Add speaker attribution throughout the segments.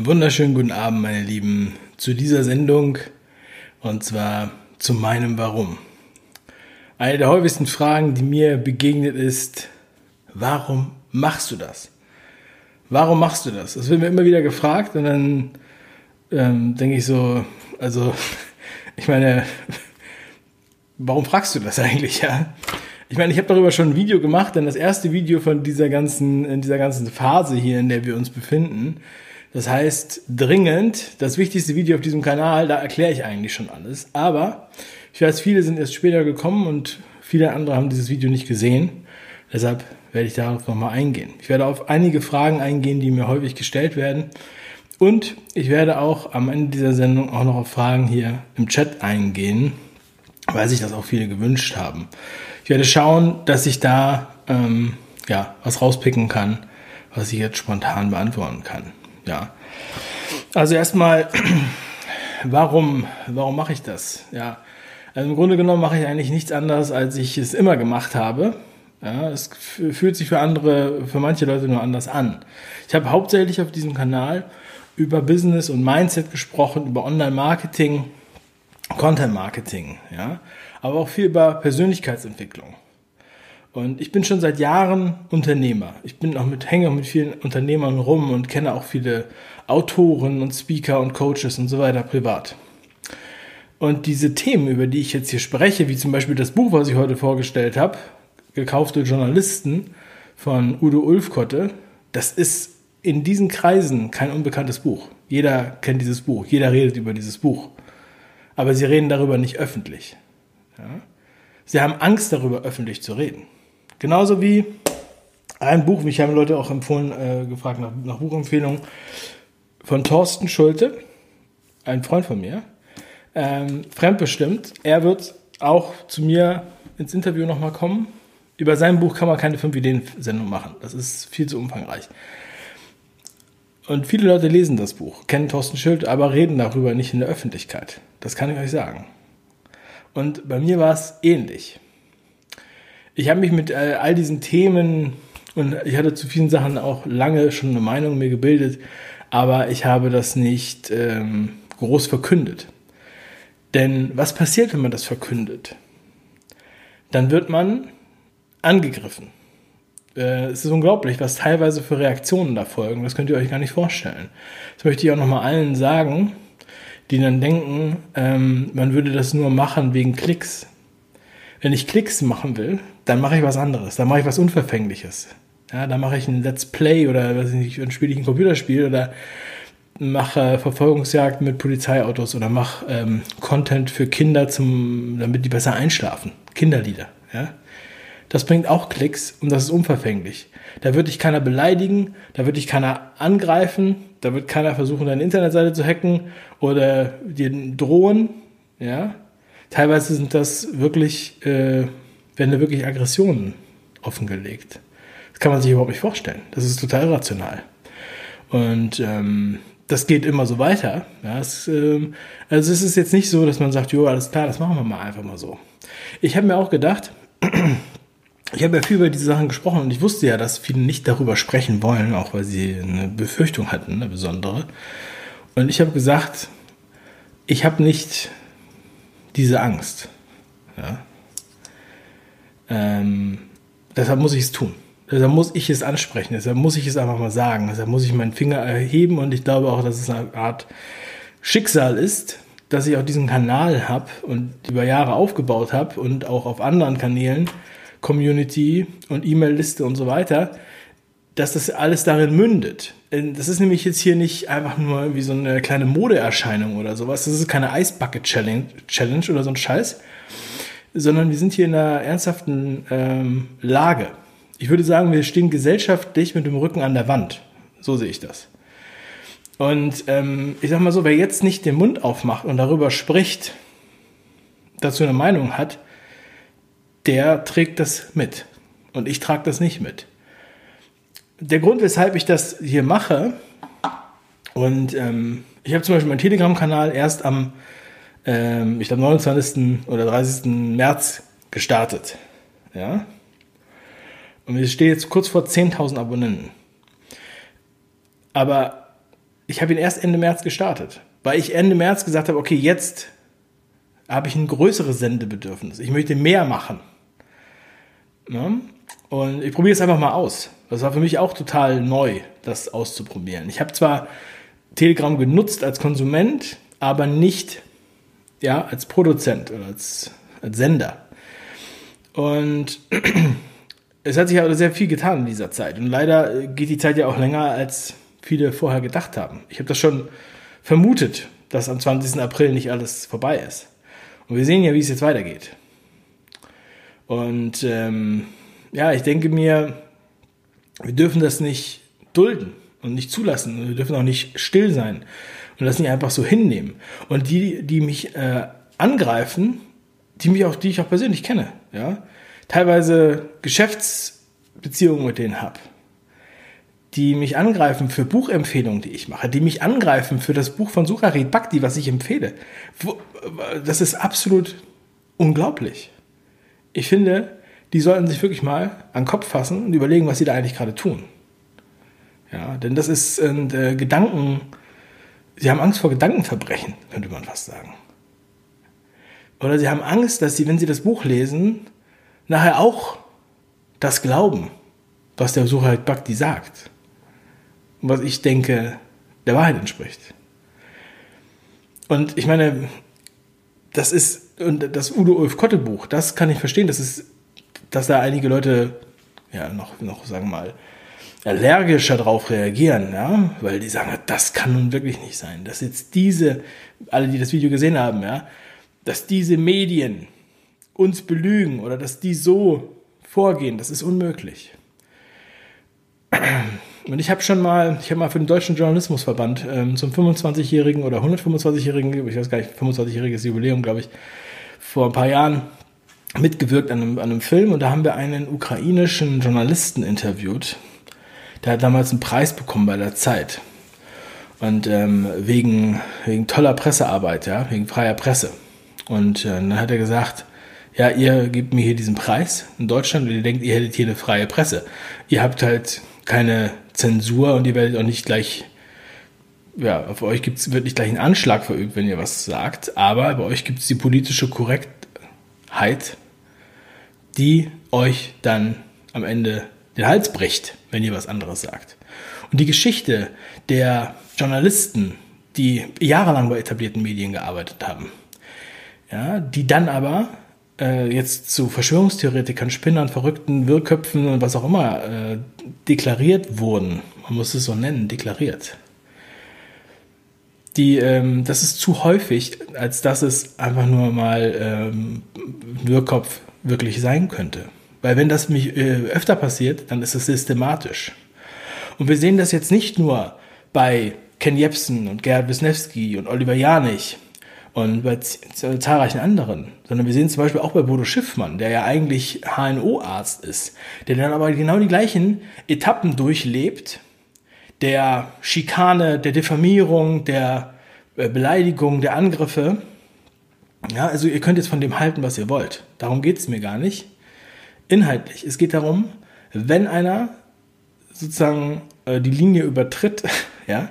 Speaker 1: Wunderschönen guten Abend, meine Lieben, zu dieser Sendung und zwar zu meinem Warum. Eine der häufigsten Fragen, die mir begegnet ist, warum machst du das? Warum machst du das? Das wird mir immer wieder gefragt und dann ähm, denke ich so, also ich meine, warum fragst du das eigentlich, ja? Ich meine, ich habe darüber schon ein Video gemacht, denn das erste Video von dieser ganzen, in dieser ganzen Phase hier, in der wir uns befinden, das heißt, dringend, das wichtigste Video auf diesem Kanal, da erkläre ich eigentlich schon alles. Aber ich weiß, viele sind erst später gekommen und viele andere haben dieses Video nicht gesehen. Deshalb werde ich darauf nochmal eingehen. Ich werde auf einige Fragen eingehen, die mir häufig gestellt werden. Und ich werde auch am Ende dieser Sendung auch noch auf Fragen hier im Chat eingehen, weil sich das auch viele gewünscht haben. Ich werde schauen, dass ich da ähm, ja, was rauspicken kann, was ich jetzt spontan beantworten kann ja. Also erstmal, warum, warum mache ich das? Ja. Also im Grunde genommen mache ich eigentlich nichts anderes, als ich es immer gemacht habe. Ja, es fühlt sich für andere, für manche Leute nur anders an. Ich habe hauptsächlich auf diesem Kanal über Business und Mindset gesprochen, über Online-Marketing, Content-Marketing, ja, aber auch viel über Persönlichkeitsentwicklung. Und ich bin schon seit Jahren Unternehmer. Ich bin auch mit, hänge mit vielen Unternehmern rum und kenne auch viele Autoren und Speaker und Coaches und so weiter privat. Und diese Themen, über die ich jetzt hier spreche, wie zum Beispiel das Buch, was ich heute vorgestellt habe, Gekaufte Journalisten von Udo Ulfkotte, das ist in diesen Kreisen kein unbekanntes Buch. Jeder kennt dieses Buch, jeder redet über dieses Buch. Aber sie reden darüber nicht öffentlich. Ja? Sie haben Angst darüber, öffentlich zu reden. Genauso wie ein Buch, mich haben Leute auch empfohlen, äh, gefragt nach, nach Buchempfehlungen, von Thorsten Schulte, ein Freund von mir, ähm, fremdbestimmt. Er wird auch zu mir ins Interview nochmal kommen. Über sein Buch kann man keine 5-Ideen-Sendung machen. Das ist viel zu umfangreich. Und viele Leute lesen das Buch, kennen Thorsten Schulte, aber reden darüber nicht in der Öffentlichkeit. Das kann ich euch sagen. Und bei mir war es ähnlich ich habe mich mit äh, all diesen Themen und ich hatte zu vielen Sachen auch lange schon eine Meinung mir gebildet, aber ich habe das nicht ähm, groß verkündet. Denn was passiert, wenn man das verkündet? Dann wird man angegriffen. Äh, es ist unglaublich, was teilweise für Reaktionen da folgen. Das könnt ihr euch gar nicht vorstellen. Das möchte ich auch nochmal allen sagen, die dann denken, ähm, man würde das nur machen wegen Klicks. Wenn ich Klicks machen will, dann mache ich was anderes. Dann mache ich was Unverfängliches. Ja, dann mache ich ein Let's Play oder weiß ich nicht, dann spiele ich ein Computerspiel oder mache Verfolgungsjagd mit Polizeiautos oder mache ähm, Content für Kinder, zum, damit die besser einschlafen. Kinderlieder. Ja? Das bringt auch Klicks und das ist unverfänglich. Da wird dich keiner beleidigen, da wird dich keiner angreifen, da wird keiner versuchen, deine Internetseite zu hacken oder dir drohen. Ja? Teilweise sind das wirklich äh, werden da wirklich Aggressionen offengelegt. Das kann man sich überhaupt nicht vorstellen. Das ist total rational. Und ähm, das geht immer so weiter. Ja, es, ähm, also es ist jetzt nicht so, dass man sagt, jo, alles klar, das machen wir mal einfach mal so. Ich habe mir auch gedacht, ich habe ja viel über diese Sachen gesprochen und ich wusste ja, dass viele nicht darüber sprechen wollen, auch weil sie eine Befürchtung hatten, eine besondere. Und ich habe gesagt, ich habe nicht diese Angst. Ja? Ähm, deshalb muss ich es tun. Deshalb muss ich es ansprechen. Deshalb muss ich es einfach mal sagen. Deshalb muss ich meinen Finger erheben und ich glaube auch, dass es eine Art Schicksal ist, dass ich auch diesen Kanal habe und über Jahre aufgebaut habe und auch auf anderen Kanälen, Community und E-Mail-Liste und so weiter, dass das alles darin mündet. Das ist nämlich jetzt hier nicht einfach nur wie so eine kleine Modeerscheinung oder sowas. Das ist keine Eisbucket Challenge, Challenge oder so ein Scheiß, sondern wir sind hier in einer ernsthaften ähm, Lage. Ich würde sagen, wir stehen gesellschaftlich mit dem Rücken an der Wand. So sehe ich das. Und ähm, ich sag mal so, wer jetzt nicht den Mund aufmacht und darüber spricht, dazu eine Meinung hat, der trägt das mit. Und ich trage das nicht mit. Der Grund, weshalb ich das hier mache, und ähm, ich habe zum Beispiel meinen Telegram-Kanal erst am ähm, ich glaube, 29. oder 30. März gestartet. Ja. Und ich stehe jetzt kurz vor 10.000 Abonnenten. Aber ich habe ihn erst Ende März gestartet, weil ich Ende März gesagt habe, okay, jetzt habe ich ein größeres Sendebedürfnis. Ich möchte mehr machen. Ne? Und ich probiere es einfach mal aus. Das war für mich auch total neu, das auszuprobieren. Ich habe zwar Telegram genutzt als Konsument, aber nicht ja, als Produzent oder als, als Sender. Und es hat sich aber sehr viel getan in dieser Zeit. Und leider geht die Zeit ja auch länger, als viele vorher gedacht haben. Ich habe das schon vermutet, dass am 20. April nicht alles vorbei ist. Und wir sehen ja, wie es jetzt weitergeht. Und ähm, ja, ich denke mir, wir dürfen das nicht dulden und nicht zulassen. Wir dürfen auch nicht still sein und das nicht einfach so hinnehmen. Und die, die mich äh, angreifen, die mich auch, die ich auch persönlich kenne, ja, teilweise Geschäftsbeziehungen mit denen habe, die mich angreifen für Buchempfehlungen, die ich mache, die mich angreifen für das Buch von Sucharit Bhakti, was ich empfehle. Das ist absolut unglaublich. Ich finde, die sollten sich wirklich mal an den Kopf fassen und überlegen, was sie da eigentlich gerade tun. Ja, denn das ist äh, Gedanken, sie haben Angst vor Gedankenverbrechen, könnte man fast sagen. Oder sie haben Angst, dass sie, wenn sie das Buch lesen, nachher auch das glauben, was der Sucher halt Bhakti sagt. Und was ich denke, der Wahrheit entspricht. Und ich meine, das ist, und das Udo Ulf Kotte Buch, das kann ich verstehen, das ist, dass da einige Leute, ja, noch, noch, sagen wir mal, allergischer drauf reagieren, ja, weil die sagen, das kann nun wirklich nicht sein, dass jetzt diese, alle, die das Video gesehen haben, ja, dass diese Medien uns belügen oder dass die so vorgehen, das ist unmöglich. Und ich habe schon mal, ich habe mal für den Deutschen Journalismusverband ähm, zum 25-jährigen oder 125-jährigen, ich weiß gar nicht, 25-jähriges Jubiläum, glaube ich, vor ein paar Jahren mitgewirkt an einem, an einem Film und da haben wir einen ukrainischen Journalisten interviewt. Der hat damals einen Preis bekommen bei der Zeit. Und ähm, wegen, wegen toller Pressearbeit, ja, wegen freier Presse. Und äh, dann hat er gesagt, ja, ihr gebt mir hier diesen Preis in Deutschland und ihr denkt, ihr hättet hier eine freie Presse. Ihr habt halt keine Zensur und ihr werdet auch nicht gleich, ja, auf euch gibt's, wird nicht gleich ein Anschlag verübt, wenn ihr was sagt, aber bei euch gibt es die politische Korrektheit, die euch dann am Ende den Hals bricht, wenn ihr was anderes sagt. Und die Geschichte der Journalisten, die jahrelang bei etablierten Medien gearbeitet haben, ja, die dann aber äh, jetzt zu Verschwörungstheoretikern, Spinnern, verrückten Wirrköpfen und was auch immer äh, deklariert wurden, man muss es so nennen, deklariert. Die, ähm, das ist zu häufig, als dass es einfach nur mal ähm, Wirrkopf wirklich sein könnte. Weil wenn das mich äh, öfter passiert, dann ist es systematisch. Und wir sehen das jetzt nicht nur bei Ken Jebsen und Gerhard Wisniewski und Oliver Janich, und bei zahlreichen anderen, sondern wir sehen zum Beispiel auch bei Bodo Schiffmann, der ja eigentlich HNO-Arzt ist, der dann aber genau die gleichen Etappen durchlebt, der Schikane, der Diffamierung, der äh, Beleidigung, der Angriffe. Ja, also ihr könnt jetzt von dem halten, was ihr wollt. Darum geht es mir gar nicht. Inhaltlich, es geht darum, wenn einer sozusagen äh, die Linie übertritt, ja,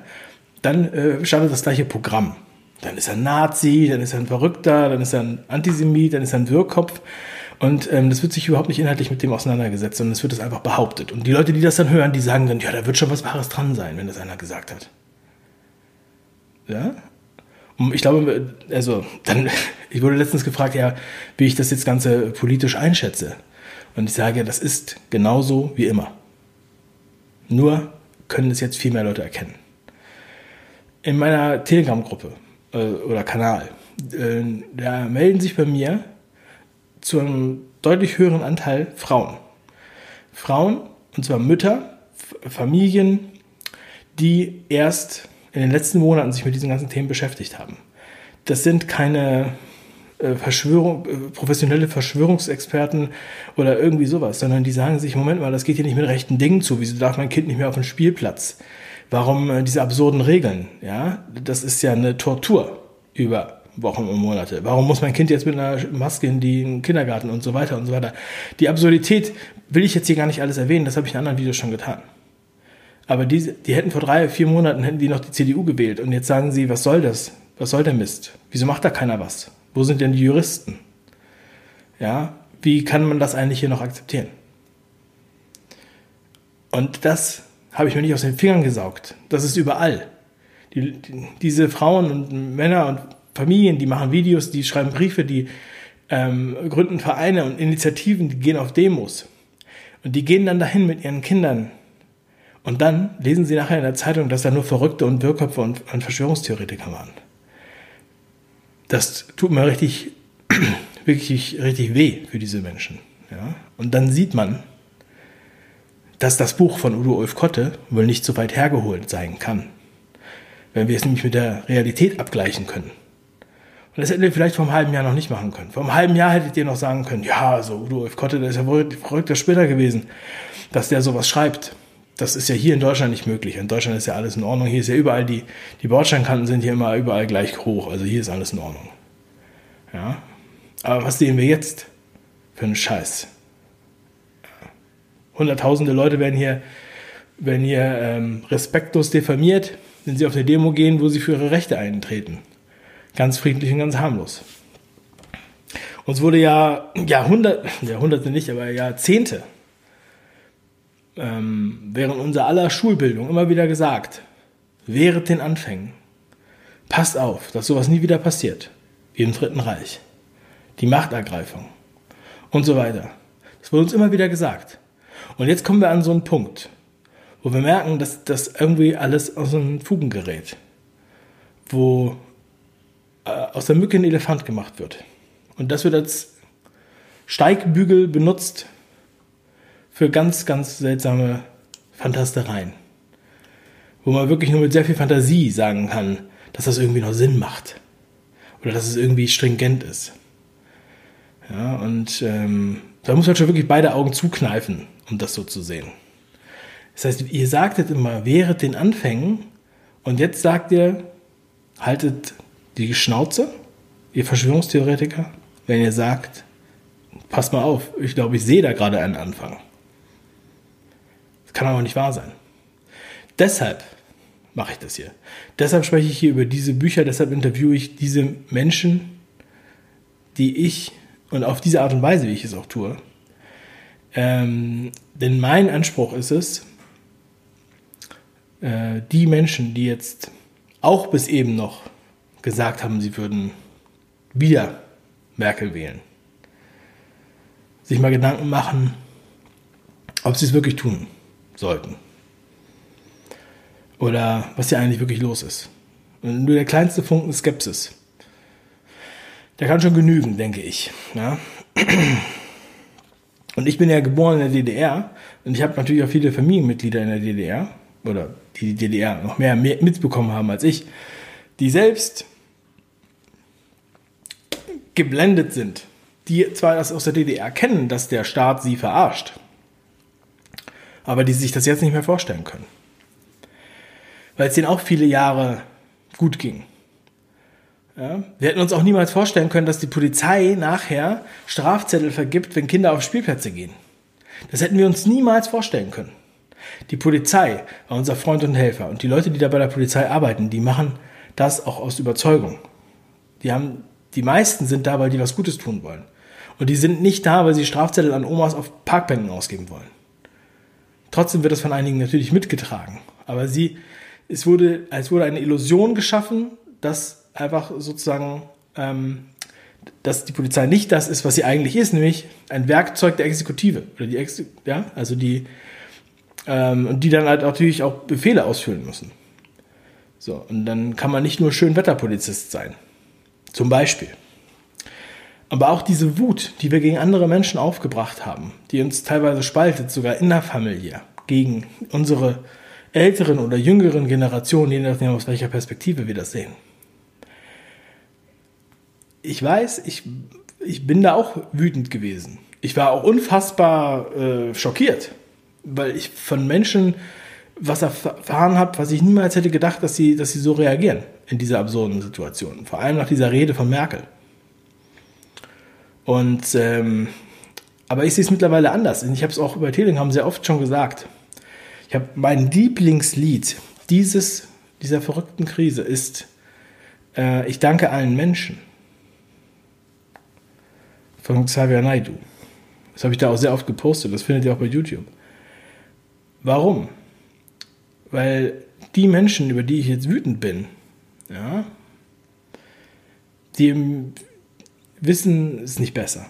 Speaker 1: dann äh, startet das gleiche Programm. Dann ist er Nazi, dann ist er ein Verrückter, dann ist er ein Antisemit, dann ist er ein Wirrkopf. Und ähm, das wird sich überhaupt nicht inhaltlich mit dem auseinandergesetzt, sondern es wird es einfach behauptet. Und die Leute, die das dann hören, die sagen dann, ja, da wird schon was Wahres dran sein, wenn das einer gesagt hat. Ja? Und ich glaube, also, dann, ich wurde letztens gefragt, ja, wie ich das jetzt Ganze politisch einschätze. Und ich sage, das ist genauso wie immer. Nur können es jetzt viel mehr Leute erkennen. In meiner Telegram-Gruppe äh, oder Kanal, äh, da melden sich bei mir zu einem deutlich höheren Anteil Frauen. Frauen, und zwar Mütter, Familien, die erst in den letzten Monaten sich mit diesen ganzen Themen beschäftigt haben. Das sind keine Verschwörung, äh, professionelle Verschwörungsexperten oder irgendwie sowas, sondern die sagen sich, Moment mal, das geht hier nicht mit rechten Dingen zu. Wieso darf mein Kind nicht mehr auf den Spielplatz? Warum äh, diese absurden Regeln? Ja, das ist ja eine Tortur über Wochen und Monate. Warum muss mein Kind jetzt mit einer Maske in den Kindergarten und so weiter und so weiter? Die Absurdität will ich jetzt hier gar nicht alles erwähnen, das habe ich in anderen Videos schon getan. Aber die, die hätten vor drei, vier Monaten hätten die noch die CDU gewählt. Und jetzt sagen sie, was soll das? Was soll der Mist? Wieso macht da keiner was? Wo sind denn die Juristen? Ja, wie kann man das eigentlich hier noch akzeptieren? Und das habe ich mir nicht aus den Fingern gesaugt. Das ist überall. Die, die, diese Frauen und Männer und Familien, die machen Videos, die schreiben Briefe, die ähm, gründen Vereine und Initiativen, die gehen auf Demos. Und die gehen dann dahin mit ihren Kindern. Und dann lesen sie nachher in der Zeitung, dass da nur Verrückte und Wirrköpfe und, und Verschwörungstheoretiker waren. Das tut mir richtig, wirklich richtig weh für diese Menschen. Ja? Und dann sieht man, dass das Buch von Udo Ulf Kotte wohl nicht so weit hergeholt sein kann, wenn wir es nämlich mit der Realität abgleichen können. Und das hätten wir vielleicht vor einem halben Jahr noch nicht machen können. Vor einem halben Jahr hättet ihr noch sagen können, ja, so Udo Ulf Kotte, der ist ja wohl verrückter Spinner gewesen, dass der sowas schreibt. Das ist ja hier in Deutschland nicht möglich. In Deutschland ist ja alles in Ordnung. Hier ist ja überall die, die Bordsteinkanten sind hier immer überall gleich hoch. Also hier ist alles in Ordnung. Ja. Aber was sehen wir jetzt für einen Scheiß? Hunderttausende Leute werden hier, werden hier ähm, respektlos diffamiert, wenn sie auf eine Demo gehen, wo sie für ihre Rechte eintreten. Ganz friedlich und ganz harmlos. Uns wurde ja Jahrhunderte, Jahrhunderte nicht, aber Jahrzehnte ähm, während unserer aller Schulbildung immer wieder gesagt, während den Anfängen, passt auf, dass sowas nie wieder passiert, wie im Dritten Reich. Die Machtergreifung und so weiter. Das wurde uns immer wieder gesagt. Und jetzt kommen wir an so einen Punkt, wo wir merken, dass das irgendwie alles aus den Fugen gerät. Wo äh, aus der Mücke ein Elefant gemacht wird. Und das wird als Steigbügel benutzt für ganz, ganz seltsame Fantastereien. Wo man wirklich nur mit sehr viel Fantasie sagen kann, dass das irgendwie noch Sinn macht. Oder dass es irgendwie stringent ist. Ja, und ähm, da muss man schon wirklich beide Augen zukneifen, um das so zu sehen. Das heißt, ihr sagtet immer, während den Anfängen, und jetzt sagt ihr, haltet die Schnauze, ihr Verschwörungstheoretiker, wenn ihr sagt, passt mal auf, ich glaube, ich sehe da gerade einen Anfang. Kann aber nicht wahr sein. Deshalb mache ich das hier. Deshalb spreche ich hier über diese Bücher, deshalb interviewe ich diese Menschen, die ich und auf diese Art und Weise, wie ich es auch tue. Ähm, denn mein Anspruch ist es, äh, die Menschen, die jetzt auch bis eben noch gesagt haben, sie würden wieder Merkel wählen, sich mal Gedanken machen, ob sie es wirklich tun sollten. Oder was hier eigentlich wirklich los ist. Und nur der kleinste Funken Skepsis der kann schon genügen, denke ich. Ja? Und ich bin ja geboren in der DDR und ich habe natürlich auch viele Familienmitglieder in der DDR oder die die DDR noch mehr mitbekommen haben als ich, die selbst geblendet sind, die zwar das aus der DDR kennen, dass der Staat sie verarscht, aber die sich das jetzt nicht mehr vorstellen können. Weil es denen auch viele Jahre gut ging. Ja? Wir hätten uns auch niemals vorstellen können, dass die Polizei nachher Strafzettel vergibt, wenn Kinder auf Spielplätze gehen. Das hätten wir uns niemals vorstellen können. Die Polizei war unser Freund und Helfer und die Leute, die da bei der Polizei arbeiten, die machen das auch aus Überzeugung. Die haben, die meisten sind da, weil die was Gutes tun wollen. Und die sind nicht da, weil sie Strafzettel an Omas auf Parkbänken ausgeben wollen. Trotzdem wird das von einigen natürlich mitgetragen. Aber sie, es wurde, es wurde eine Illusion geschaffen, dass einfach sozusagen, ähm, dass die Polizei nicht das ist, was sie eigentlich ist, nämlich ein Werkzeug der Exekutive oder die Ex ja, also die ähm, und die dann halt natürlich auch Befehle ausführen müssen. So und dann kann man nicht nur Schönwetterpolizist sein, zum Beispiel. Aber auch diese Wut, die wir gegen andere Menschen aufgebracht haben, die uns teilweise spaltet, sogar innerfamiliär, gegen unsere älteren oder jüngeren Generationen, je nachdem aus welcher Perspektive wir das sehen ich weiß, ich, ich bin da auch wütend gewesen. Ich war auch unfassbar äh, schockiert, weil ich von Menschen was erfahren habe, was ich niemals hätte gedacht, dass sie, dass sie so reagieren in dieser absurden Situation. Vor allem nach dieser Rede von Merkel. Und ähm, aber ich sehe es mittlerweile anders. Ich habe es auch über Telegram sehr oft schon gesagt. Ich habe mein Lieblingslied dieses, dieser verrückten Krise ist äh, Ich danke allen Menschen von Xavier Naidu. Das habe ich da auch sehr oft gepostet, das findet ihr auch bei YouTube. Warum? Weil die Menschen, über die ich jetzt wütend bin, ja, die wissen es nicht besser.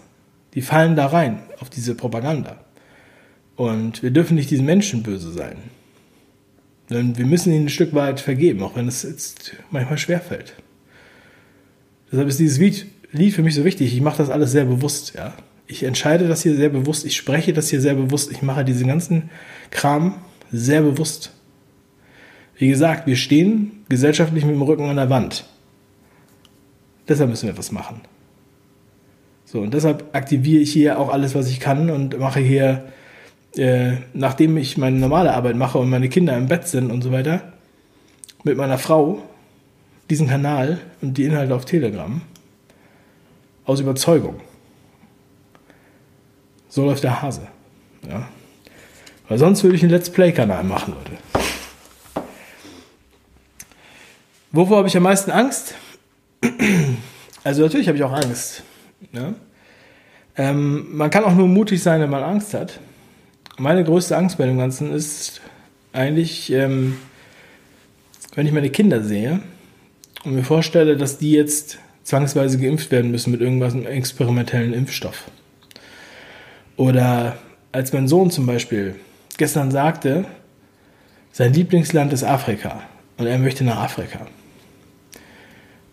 Speaker 1: Die fallen da rein auf diese Propaganda. Und wir dürfen nicht diesen Menschen böse sein. Wir müssen ihnen ein Stück weit vergeben, auch wenn es jetzt manchmal schwerfällt. Deshalb ist dieses Lied für mich so wichtig. Ich mache das alles sehr bewusst, ja. Ich entscheide das hier sehr bewusst, ich spreche das hier sehr bewusst, ich mache diesen ganzen Kram sehr bewusst. Wie gesagt, wir stehen gesellschaftlich mit dem Rücken an der Wand. Deshalb müssen wir etwas machen. So, und deshalb aktiviere ich hier auch alles, was ich kann und mache hier, äh, nachdem ich meine normale Arbeit mache und meine Kinder im Bett sind und so weiter, mit meiner Frau diesen Kanal und die Inhalte auf Telegram aus Überzeugung. So läuft der Hase. Ja. Weil sonst würde ich einen Let's Play-Kanal machen, Leute. Wovor habe ich am meisten Angst? Also natürlich habe ich auch Angst. Ja? Ähm, man kann auch nur mutig sein, wenn man Angst hat. Meine größte Angst bei dem Ganzen ist eigentlich, ähm, wenn ich meine Kinder sehe und mir vorstelle, dass die jetzt zwangsweise geimpft werden müssen mit irgendwas einem experimentellen Impfstoff. Oder als mein Sohn zum Beispiel gestern sagte, sein Lieblingsland ist Afrika und er möchte nach Afrika.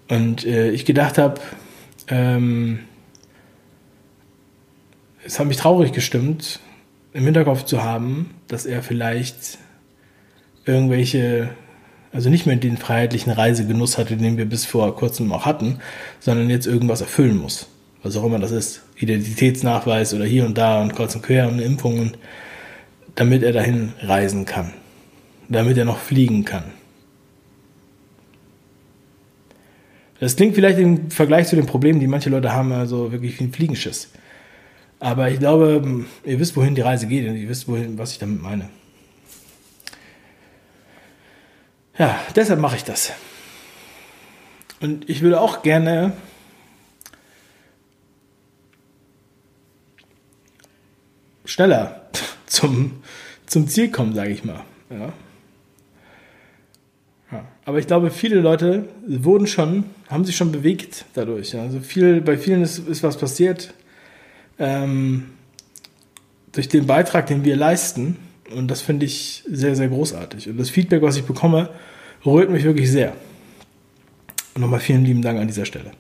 Speaker 1: Und äh, ich gedacht habe, ähm, es hat mich traurig gestimmt, im Hinterkopf zu haben, dass er vielleicht irgendwelche, also nicht mehr den freiheitlichen Reisegenuss hatte, den wir bis vor kurzem auch hatten, sondern jetzt irgendwas erfüllen muss. Was auch immer das ist. Identitätsnachweis oder hier und da und kreuz und quer und Impfungen, damit er dahin reisen kann. Damit er noch fliegen kann. Das klingt vielleicht im Vergleich zu den Problemen, die manche Leute haben, also wirklich wie ein Fliegenschiss. Aber ich glaube, ihr wisst, wohin die Reise geht und ihr wisst, wohin, was ich damit meine. Ja, deshalb mache ich das. Und ich würde auch gerne schneller zum, zum Ziel kommen, sage ich mal. Ja. Ja. Aber ich glaube, viele Leute wurden schon, haben sich schon bewegt dadurch. Also viel, bei vielen ist, ist was passiert ähm, durch den Beitrag, den wir leisten. Und das finde ich sehr, sehr großartig. Und das Feedback, was ich bekomme, rührt mich wirklich sehr. Und nochmal vielen lieben Dank an dieser Stelle.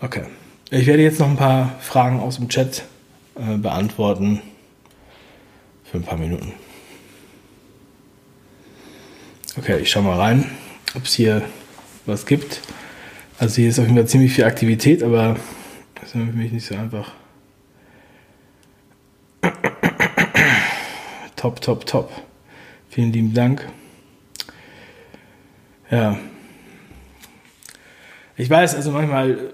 Speaker 1: Okay. Ich werde jetzt noch ein paar Fragen aus dem Chat äh, beantworten. Für ein paar Minuten. Okay, ich schaue mal rein, ob es hier was gibt. Also hier ist auf jeden Fall ziemlich viel Aktivität, aber das ist für mich nicht so einfach. top, top, top. Vielen lieben Dank. Ja. Ich weiß, also manchmal,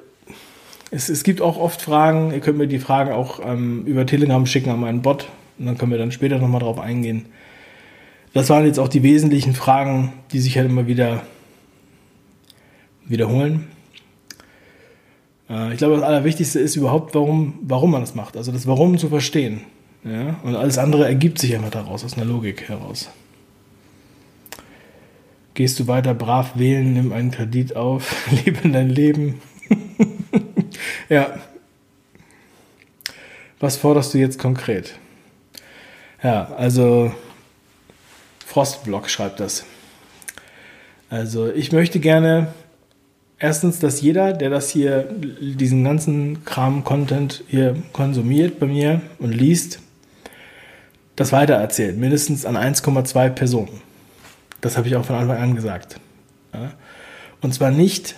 Speaker 1: es, es gibt auch oft Fragen, ihr könnt mir die Fragen auch ähm, über Telegram schicken an meinen Bot und dann können wir dann später nochmal drauf eingehen. Das waren jetzt auch die wesentlichen Fragen, die sich halt immer wieder wiederholen. Äh, ich glaube, das Allerwichtigste ist überhaupt, warum, warum man das macht. Also das Warum zu verstehen. Ja? Und alles andere ergibt sich einfach daraus, aus einer Logik heraus. Gehst du weiter brav wählen, nimm einen Kredit auf, lebe dein Leben. ja. Was forderst du jetzt konkret? Ja, also Frostblock schreibt das. Also ich möchte gerne erstens, dass jeder, der das hier, diesen ganzen Kram-Content hier konsumiert bei mir und liest, das weitererzählt. Mindestens an 1,2 Personen. Das habe ich auch von Anfang an gesagt. Und zwar nicht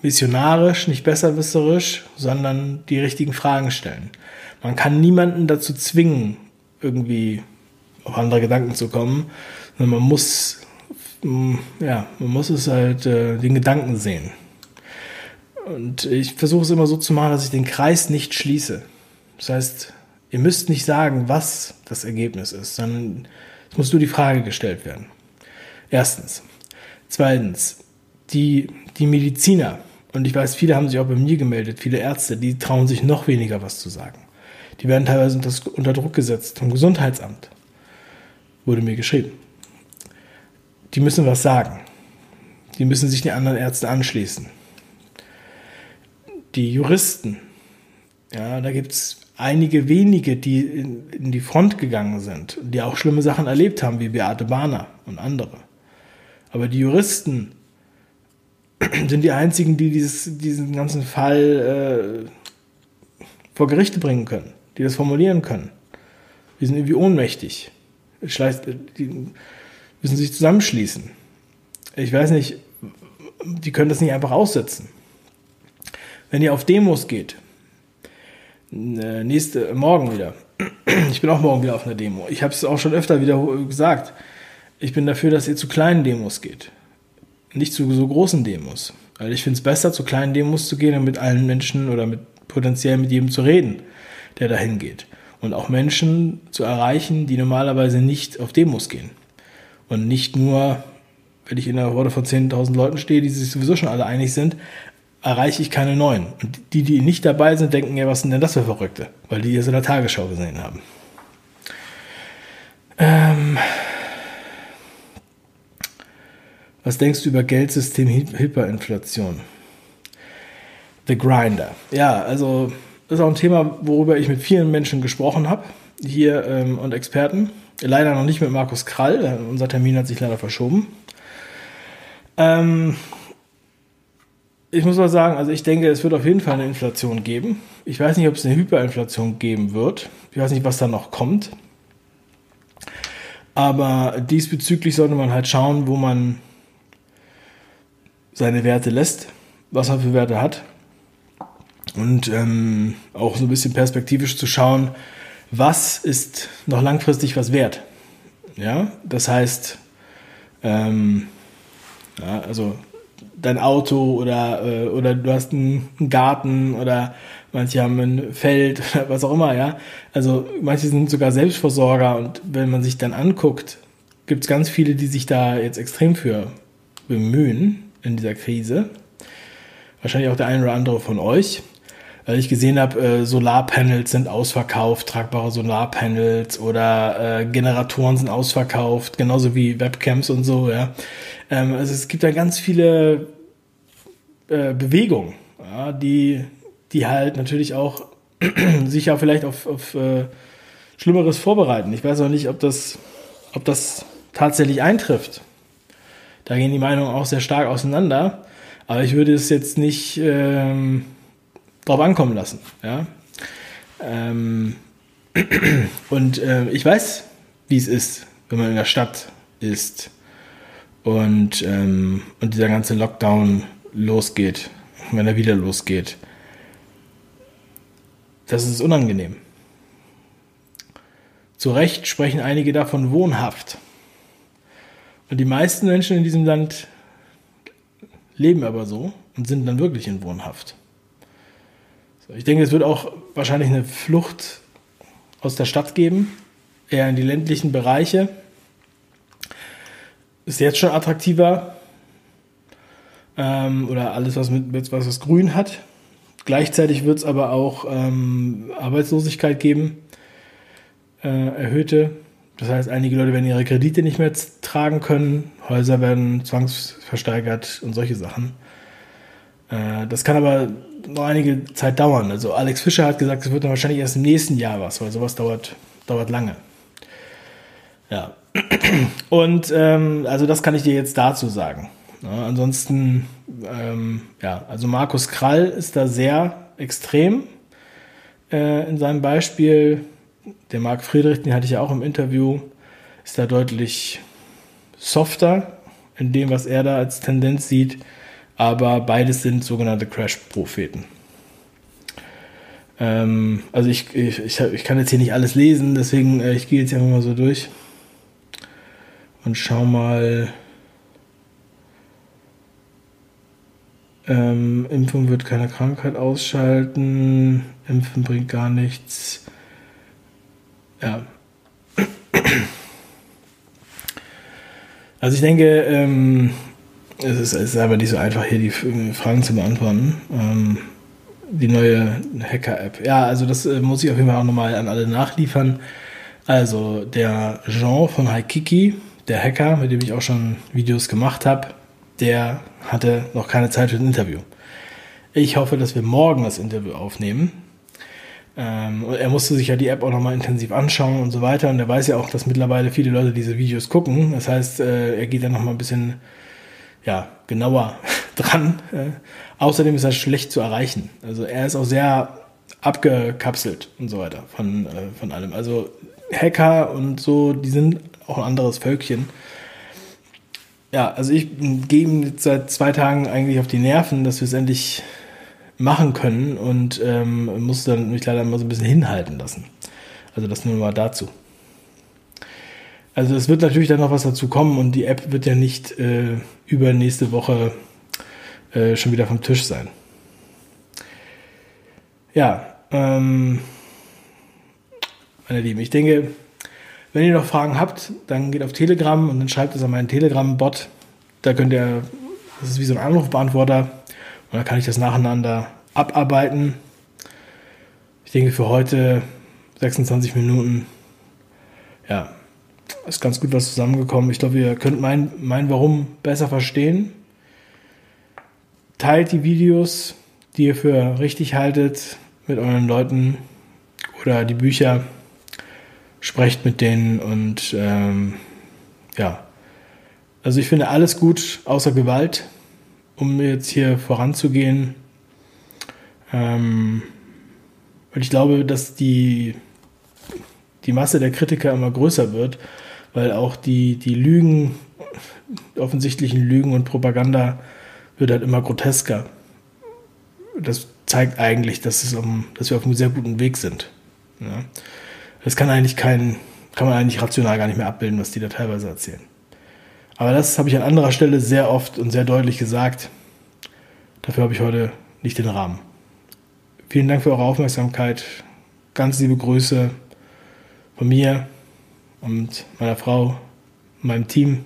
Speaker 1: missionarisch, nicht besserwisserisch, sondern die richtigen Fragen stellen. Man kann niemanden dazu zwingen, irgendwie auf andere Gedanken zu kommen. Man muss, ja, man muss es halt äh, den Gedanken sehen. Und ich versuche es immer so zu machen, dass ich den Kreis nicht schließe. Das heißt, ihr müsst nicht sagen, was das Ergebnis ist, sondern muss nur die Frage gestellt werden. Erstens. Zweitens, die, die Mediziner, und ich weiß, viele haben sich auch bei mir gemeldet, viele Ärzte, die trauen sich noch weniger was zu sagen. Die werden teilweise unter Druck gesetzt vom Gesundheitsamt, wurde mir geschrieben. Die müssen was sagen. Die müssen sich den anderen Ärzten anschließen. Die Juristen, ja, da gibt es einige wenige, die in, in, die Front gegangen sind, die auch schlimme Sachen erlebt haben, wie Beate Bahner und andere. Aber die Juristen sind die einzigen, die dieses, diesen ganzen Fall äh, vor Gerichte bringen können, die das formulieren können. Die sind irgendwie ohnmächtig. Die müssen sich zusammenschließen. Ich weiß nicht, die können das nicht einfach aussetzen. Wenn ihr auf Demos geht, äh, nächste, morgen wieder. Ich bin auch morgen wieder auf einer Demo. Ich habe es auch schon öfter wieder gesagt. Ich bin dafür, dass ihr zu kleinen Demos geht. Nicht zu so großen Demos. Weil ich finde es besser, zu kleinen Demos zu gehen und mit allen Menschen oder mit potenziell mit jedem zu reden, der dahin geht. Und auch Menschen zu erreichen, die normalerweise nicht auf Demos gehen. Und nicht nur, wenn ich in einer Horde von 10.000 Leuten stehe, die sich sowieso schon alle einig sind, erreiche ich keine neuen. Und die, die nicht dabei sind, denken ja, was sind denn das für Verrückte? Weil die es in der Tagesschau gesehen haben. Ähm was denkst du über Geldsystem Hyperinflation? The Grinder. Ja, also das ist auch ein Thema, worüber ich mit vielen Menschen gesprochen habe, hier ähm, und Experten. Leider noch nicht mit Markus Krall, unser Termin hat sich leider verschoben. Ähm, ich muss mal sagen, also ich denke, es wird auf jeden Fall eine Inflation geben. Ich weiß nicht, ob es eine Hyperinflation geben wird. Ich weiß nicht, was da noch kommt. Aber diesbezüglich sollte man halt schauen, wo man seine Werte lässt, was er für Werte hat. Und ähm, auch so ein bisschen perspektivisch zu schauen, was ist noch langfristig was wert. Ja, das heißt, ähm, ja, also dein Auto oder, äh, oder du hast einen Garten oder manche haben ein Feld oder was auch immer, ja. Also manche sind sogar Selbstversorger und wenn man sich dann anguckt, gibt es ganz viele, die sich da jetzt extrem für bemühen in dieser Krise. Wahrscheinlich auch der eine oder andere von euch. Weil ich gesehen habe, äh, Solarpanels sind ausverkauft, tragbare Solarpanels oder äh, Generatoren sind ausverkauft, genauso wie Webcams und so, ja. Ähm, also es gibt da ganz viele äh, Bewegungen, ja, die, die halt natürlich auch sich ja vielleicht auf, auf äh, Schlimmeres vorbereiten. Ich weiß auch nicht, ob das, ob das tatsächlich eintrifft. Da gehen die Meinungen auch sehr stark auseinander. Aber ich würde es jetzt nicht ähm, drauf ankommen lassen. Ja? Ähm, und äh, ich weiß, wie es ist, wenn man in der Stadt ist und, ähm, und dieser ganze Lockdown losgeht, wenn er wieder losgeht. Das ist unangenehm. Zu Recht sprechen einige davon wohnhaft. Und die meisten Menschen in diesem Land leben aber so und sind dann wirklich in wohnhaft. Ich denke, es wird auch wahrscheinlich eine Flucht aus der Stadt geben, eher in die ländlichen Bereiche ist jetzt schon attraktiver. Ähm, oder alles, was mit, was, was grün hat. Gleichzeitig wird es aber auch ähm, Arbeitslosigkeit geben, äh, erhöhte. Das heißt, einige Leute werden ihre Kredite nicht mehr tragen können, Häuser werden zwangsversteigert und solche Sachen. Äh, das kann aber noch einige Zeit dauern. Also Alex Fischer hat gesagt, es wird dann wahrscheinlich erst im nächsten Jahr was, weil sowas dauert, dauert lange. Ja, und ähm, also das kann ich dir jetzt dazu sagen. Ja, ansonsten, ähm, ja, also Markus Krall ist da sehr extrem äh, in seinem Beispiel. Der Marc Friedrich, den hatte ich ja auch im Interview, ist da deutlich softer in dem, was er da als Tendenz sieht. Aber beides sind sogenannte Crash-Propheten. Ähm, also ich, ich, ich, kann jetzt hier nicht alles lesen, deswegen äh, ich gehe jetzt einfach mal so durch und schau mal. Ähm, Impfung wird keine Krankheit ausschalten. Impfen bringt gar nichts. Ja. Also ich denke, ähm, es, ist, es ist aber nicht so einfach, hier die Fragen zu beantworten. Ähm, die neue Hacker-App. Ja, also das äh, muss ich auf jeden Fall auch nochmal an alle nachliefern. Also der Jean von Haikiki, der Hacker, mit dem ich auch schon Videos gemacht habe, der hatte noch keine Zeit für ein Interview. Ich hoffe, dass wir morgen das Interview aufnehmen. Ähm, er musste sich ja die App auch nochmal intensiv anschauen und so weiter. Und er weiß ja auch, dass mittlerweile viele Leute diese Videos gucken. Das heißt, äh, er geht dann nochmal ein bisschen ja, genauer dran. Äh, außerdem ist er schlecht zu erreichen. Also er ist auch sehr abgekapselt und so weiter von, äh, von allem. Also Hacker und so, die sind auch ein anderes Völkchen. Ja, also ich gehe ihm jetzt seit zwei Tagen eigentlich auf die Nerven, dass wir es endlich machen können und ähm, muss dann mich leider mal so ein bisschen hinhalten lassen. Also das nur mal dazu. Also es wird natürlich dann noch was dazu kommen und die App wird ja nicht äh, über nächste Woche äh, schon wieder vom Tisch sein. Ja, ähm, meine Lieben, ich denke, wenn ihr noch Fragen habt, dann geht auf Telegram und dann schreibt es an meinen Telegram-Bot. Da könnt ihr, das ist wie so ein Anrufbeantworter und dann kann ich das nacheinander abarbeiten. Ich denke für heute 26 Minuten. Ja, ist ganz gut was zusammengekommen. Ich glaube, ihr könnt mein, mein Warum besser verstehen. Teilt die Videos, die ihr für richtig haltet, mit euren Leuten oder die Bücher. Sprecht mit denen und ähm, ja. Also ich finde alles gut, außer Gewalt, um jetzt hier voranzugehen. Ähm, und ich glaube, dass die, die Masse der Kritiker immer größer wird weil auch die, die Lügen, offensichtlichen Lügen und Propaganda wird halt immer grotesker. Das zeigt eigentlich, dass, es um, dass wir auf einem sehr guten Weg sind. Ja. Das kann eigentlich kein, kann man eigentlich rational gar nicht mehr abbilden, was die da teilweise erzählen. Aber das habe ich an anderer Stelle sehr oft und sehr deutlich gesagt. Dafür habe ich heute nicht den Rahmen. Vielen Dank für eure Aufmerksamkeit. Ganz liebe Grüße von mir und meiner Frau, meinem Team.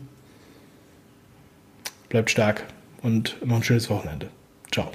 Speaker 1: Bleibt stark und noch ein schönes Wochenende. Ciao.